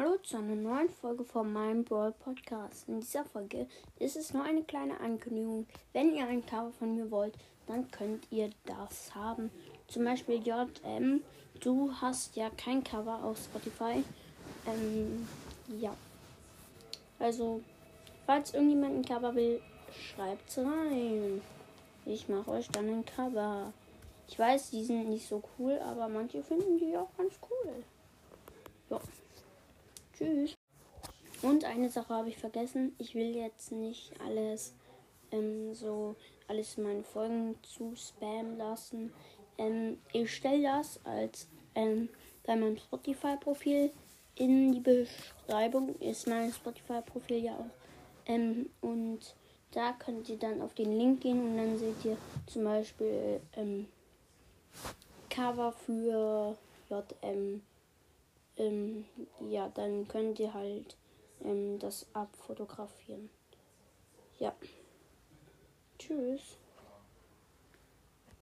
Hallo zu einer neuen Folge von meinem Brawl Podcast. In dieser Folge ist es nur eine kleine Ankündigung. Wenn ihr ein Cover von mir wollt, dann könnt ihr das haben. Zum Beispiel JM, du hast ja kein Cover auf Spotify. Ähm, ja. Also, falls irgendjemand ein Cover will, schreibt's rein. Ich mache euch dann ein Cover. Ich weiß, die sind nicht so cool, aber manche finden die auch ganz cool. Ja. Tschüss. Und eine Sache habe ich vergessen. Ich will jetzt nicht alles ähm, so alles in meine Folgen zu spammen lassen. Ähm, ich stelle das als ähm, bei meinem Spotify-Profil in die Beschreibung. Ist mein Spotify-Profil ja auch. Ähm, und da könnt ihr dann auf den Link gehen und dann seht ihr zum Beispiel ähm, Cover für JM ähm, ja, dann könnt ihr halt ähm, das abfotografieren. Ja. Tschüss.